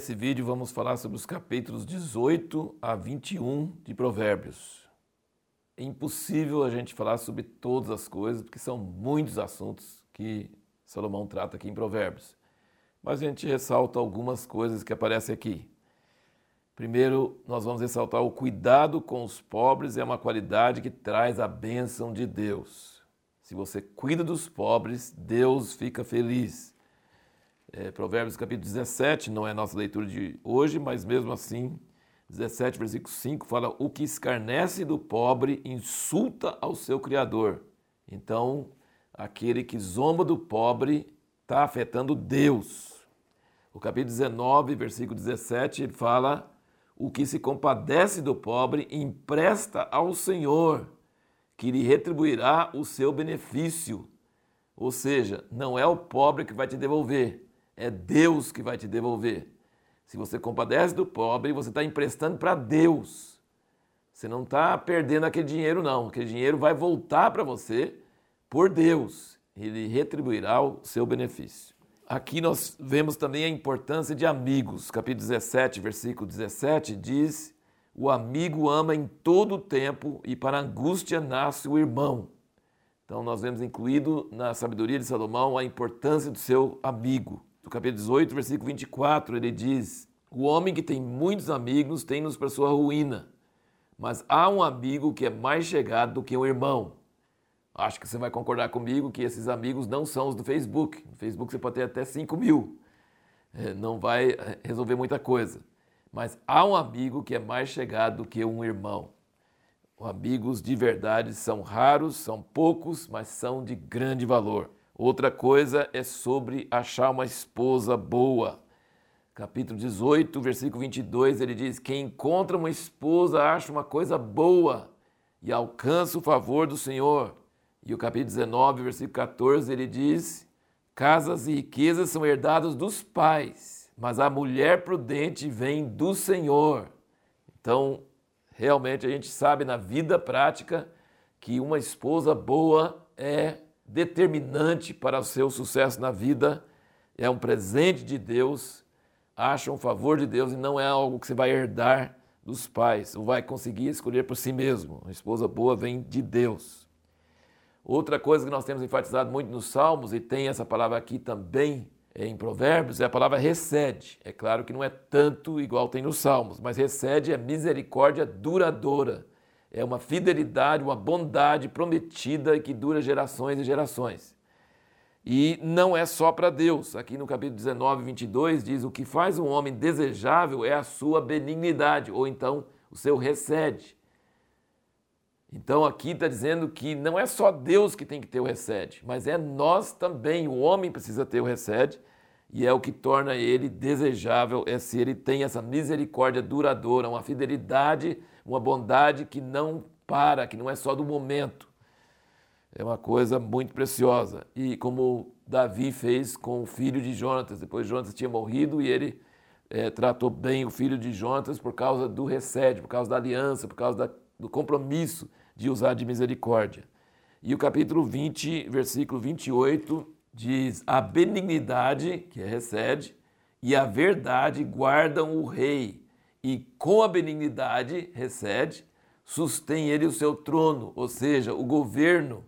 nesse vídeo vamos falar sobre os capítulos 18 a 21 de Provérbios. É impossível a gente falar sobre todas as coisas, porque são muitos assuntos que Salomão trata aqui em Provérbios. Mas a gente ressalta algumas coisas que aparecem aqui. Primeiro, nós vamos ressaltar o cuidado com os pobres é uma qualidade que traz a bênção de Deus. Se você cuida dos pobres, Deus fica feliz. É, Provérbios capítulo 17, não é nossa leitura de hoje, mas mesmo assim, 17, versículo 5, fala: O que escarnece do pobre insulta ao seu Criador. Então, aquele que zomba do pobre está afetando Deus. O capítulo 19, versículo 17, ele fala: O que se compadece do pobre empresta ao Senhor, que lhe retribuirá o seu benefício. Ou seja, não é o pobre que vai te devolver, é Deus que vai te devolver. Se você compadece do pobre, você está emprestando para Deus. Você não está perdendo aquele dinheiro, não. Aquele dinheiro vai voltar para você por Deus. Ele retribuirá o seu benefício. Aqui nós vemos também a importância de amigos. Capítulo 17, versículo 17 diz: O amigo ama em todo o tempo e para angústia nasce o irmão. Então nós vemos incluído na sabedoria de Salomão a importância do seu amigo do capítulo 18, versículo 24, ele diz: O homem que tem muitos amigos tem-nos para sua ruína, mas há um amigo que é mais chegado do que um irmão. Acho que você vai concordar comigo que esses amigos não são os do Facebook. No Facebook você pode ter até 5 mil, é, não vai é, resolver muita coisa. Mas há um amigo que é mais chegado do que um irmão. Os amigos de verdade são raros, são poucos, mas são de grande valor. Outra coisa é sobre achar uma esposa boa. Capítulo 18, versículo 22, ele diz: Quem encontra uma esposa acha uma coisa boa e alcança o favor do Senhor. E o capítulo 19, versículo 14, ele diz: Casas e riquezas são herdadas dos pais, mas a mulher prudente vem do Senhor. Então, realmente a gente sabe na vida prática que uma esposa boa é determinante para o seu sucesso na vida, é um presente de Deus, acha um favor de Deus e não é algo que você vai herdar dos pais ou vai conseguir escolher por si mesmo. Uma esposa boa vem de Deus. Outra coisa que nós temos enfatizado muito nos Salmos, e tem essa palavra aqui também em Provérbios, é a palavra recede. É claro que não é tanto igual tem nos Salmos, mas recede é misericórdia duradoura é uma fidelidade, uma bondade prometida que dura gerações e gerações. E não é só para Deus. Aqui no capítulo 19, 22 diz: O que faz um homem desejável é a sua benignidade, ou então o seu recede. Então aqui está dizendo que não é só Deus que tem que ter o recede, mas é nós também. O homem precisa ter o recede e é o que torna ele desejável, é se ele tem essa misericórdia duradoura, uma fidelidade uma bondade que não para, que não é só do momento. É uma coisa muito preciosa. E como Davi fez com o filho de Jonatas, depois Jonatas tinha morrido e ele é, tratou bem o filho de Jonatas por causa do recede, por causa da aliança, por causa da, do compromisso de usar de misericórdia. E o capítulo 20, versículo 28, diz: A benignidade, que recede, e a verdade guardam o rei, e com a benignidade recede, sustém ele o seu trono, ou seja, o governo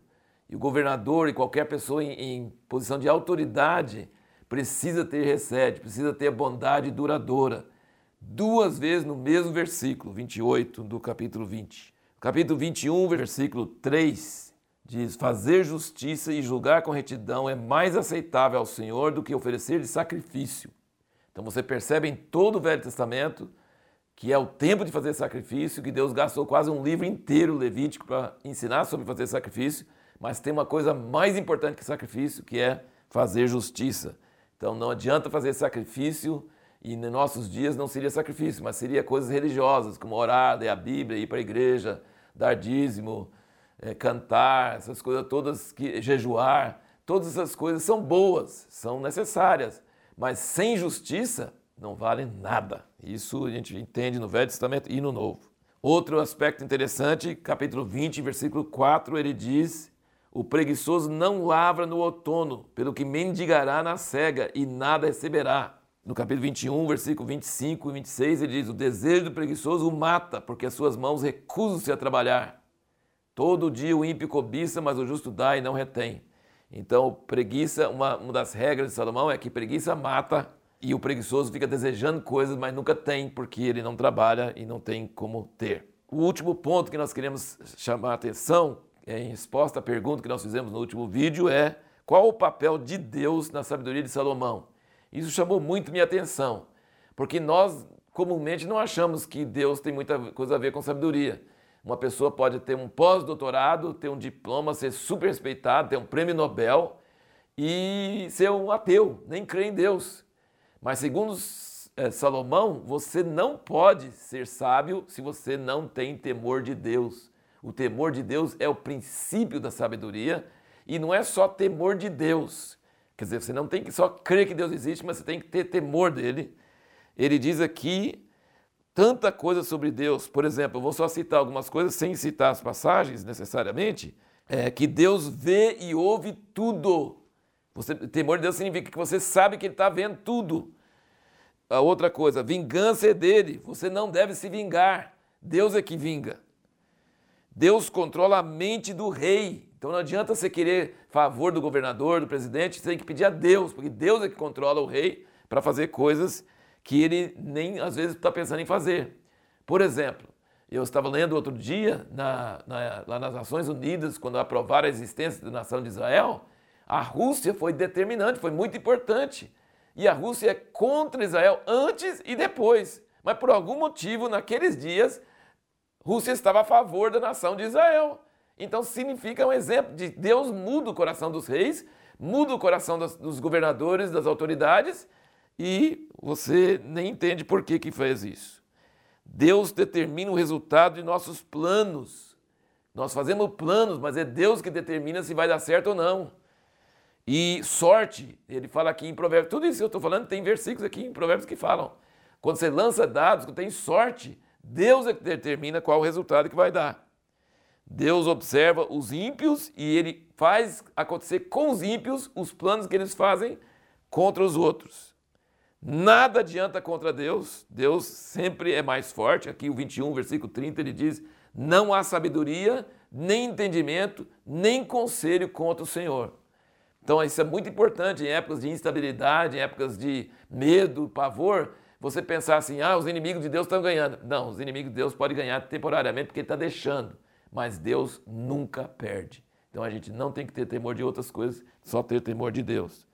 e o governador e qualquer pessoa em, em posição de autoridade precisa ter recede, precisa ter bondade duradoura. Duas vezes no mesmo versículo, 28 do capítulo 20. Capítulo 21, versículo 3 diz: Fazer justiça e julgar com retidão é mais aceitável ao Senhor do que oferecer de sacrifício. Então você percebe em todo o Velho Testamento que é o tempo de fazer sacrifício, que Deus gastou quase um livro inteiro levítico para ensinar sobre fazer sacrifício, mas tem uma coisa mais importante que sacrifício, que é fazer justiça. Então não adianta fazer sacrifício e nos nossos dias não seria sacrifício, mas seria coisas religiosas, como orar, ler a Bíblia, ir para a igreja, dar dízimo, é, cantar, essas coisas todas, que, jejuar, todas essas coisas são boas, são necessárias, mas sem justiça não valem nada. Isso a gente entende no Velho Testamento e no Novo. Outro aspecto interessante, capítulo 20, versículo 4, ele diz: O preguiçoso não lavra no outono, pelo que mendigará na cega e nada receberá. No capítulo 21, versículo 25 e 26, ele diz: O desejo do preguiçoso o mata, porque as suas mãos recusam-se a trabalhar. Todo dia o ímpio cobiça, mas o justo dá e não retém. Então, preguiça, uma, uma das regras de Salomão é que preguiça mata e o preguiçoso fica desejando coisas, mas nunca tem, porque ele não trabalha e não tem como ter. O último ponto que nós queremos chamar a atenção, em resposta à pergunta que nós fizemos no último vídeo, é qual o papel de Deus na sabedoria de Salomão? Isso chamou muito minha atenção, porque nós comumente não achamos que Deus tem muita coisa a ver com sabedoria. Uma pessoa pode ter um pós-doutorado, ter um diploma, ser super respeitado, ter um prêmio Nobel e ser um ateu, nem crer em Deus. Mas segundo é, Salomão, você não pode ser sábio se você não tem temor de Deus. O temor de Deus é o princípio da sabedoria e não é só temor de Deus. Quer dizer, você não tem que só crer que Deus existe, mas você tem que ter temor dele. Ele diz aqui tanta coisa sobre Deus. Por exemplo, eu vou só citar algumas coisas sem citar as passagens necessariamente. É que Deus vê e ouve tudo. Você, temor de Deus significa que você sabe que Ele está vendo tudo. A outra coisa, vingança é dele. Você não deve se vingar. Deus é que vinga. Deus controla a mente do rei. Então não adianta você querer favor do governador, do presidente, você tem que pedir a Deus, porque Deus é que controla o rei para fazer coisas que ele nem às vezes está pensando em fazer. Por exemplo, eu estava lendo outro dia, na, na, lá nas Nações Unidas, quando aprovaram a existência da nação de Israel, a Rússia foi determinante, foi muito importante. E a Rússia é contra Israel antes e depois. Mas por algum motivo, naqueles dias, Rússia estava a favor da nação de Israel. Então significa um exemplo de Deus muda o coração dos reis, muda o coração dos, dos governadores, das autoridades, e você nem entende por que, que fez isso. Deus determina o resultado de nossos planos. Nós fazemos planos, mas é Deus que determina se vai dar certo ou não. E sorte, ele fala aqui em Provérbios, tudo isso que eu estou falando, tem versículos aqui em Provérbios que falam. Quando você lança dados, quando tem sorte, Deus é que determina qual o resultado que vai dar. Deus observa os ímpios e ele faz acontecer com os ímpios os planos que eles fazem contra os outros. Nada adianta contra Deus, Deus sempre é mais forte. Aqui o 21, versículo 30, ele diz: Não há sabedoria, nem entendimento, nem conselho contra o Senhor. Então isso é muito importante em épocas de instabilidade, em épocas de medo, pavor, você pensar assim: ah, os inimigos de Deus estão ganhando. Não, os inimigos de Deus podem ganhar temporariamente porque ele está deixando mas Deus nunca perde. Então a gente não tem que ter temor de outras coisas, só ter temor de Deus.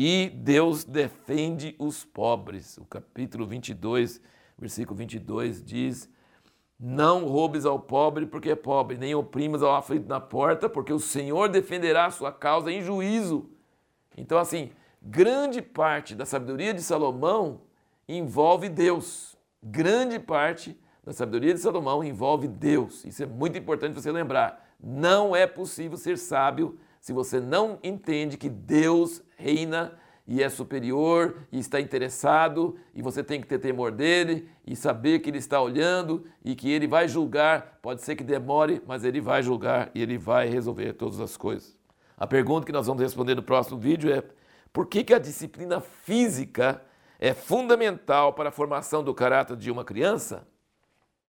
E Deus defende os pobres. O capítulo 22, versículo 22 diz: Não roubes ao pobre porque é pobre, nem oprimas ao aflito na porta, porque o Senhor defenderá a sua causa em juízo. Então, assim, grande parte da sabedoria de Salomão envolve Deus. Grande parte da sabedoria de Salomão envolve Deus. Isso é muito importante você lembrar. Não é possível ser sábio se você não entende que Deus reina e é superior e está interessado e você tem que ter temor dele e saber que ele está olhando e que ele vai julgar. Pode ser que demore, mas ele vai julgar e ele vai resolver todas as coisas. A pergunta que nós vamos responder no próximo vídeo é: por que, que a disciplina física é fundamental para a formação do caráter de uma criança?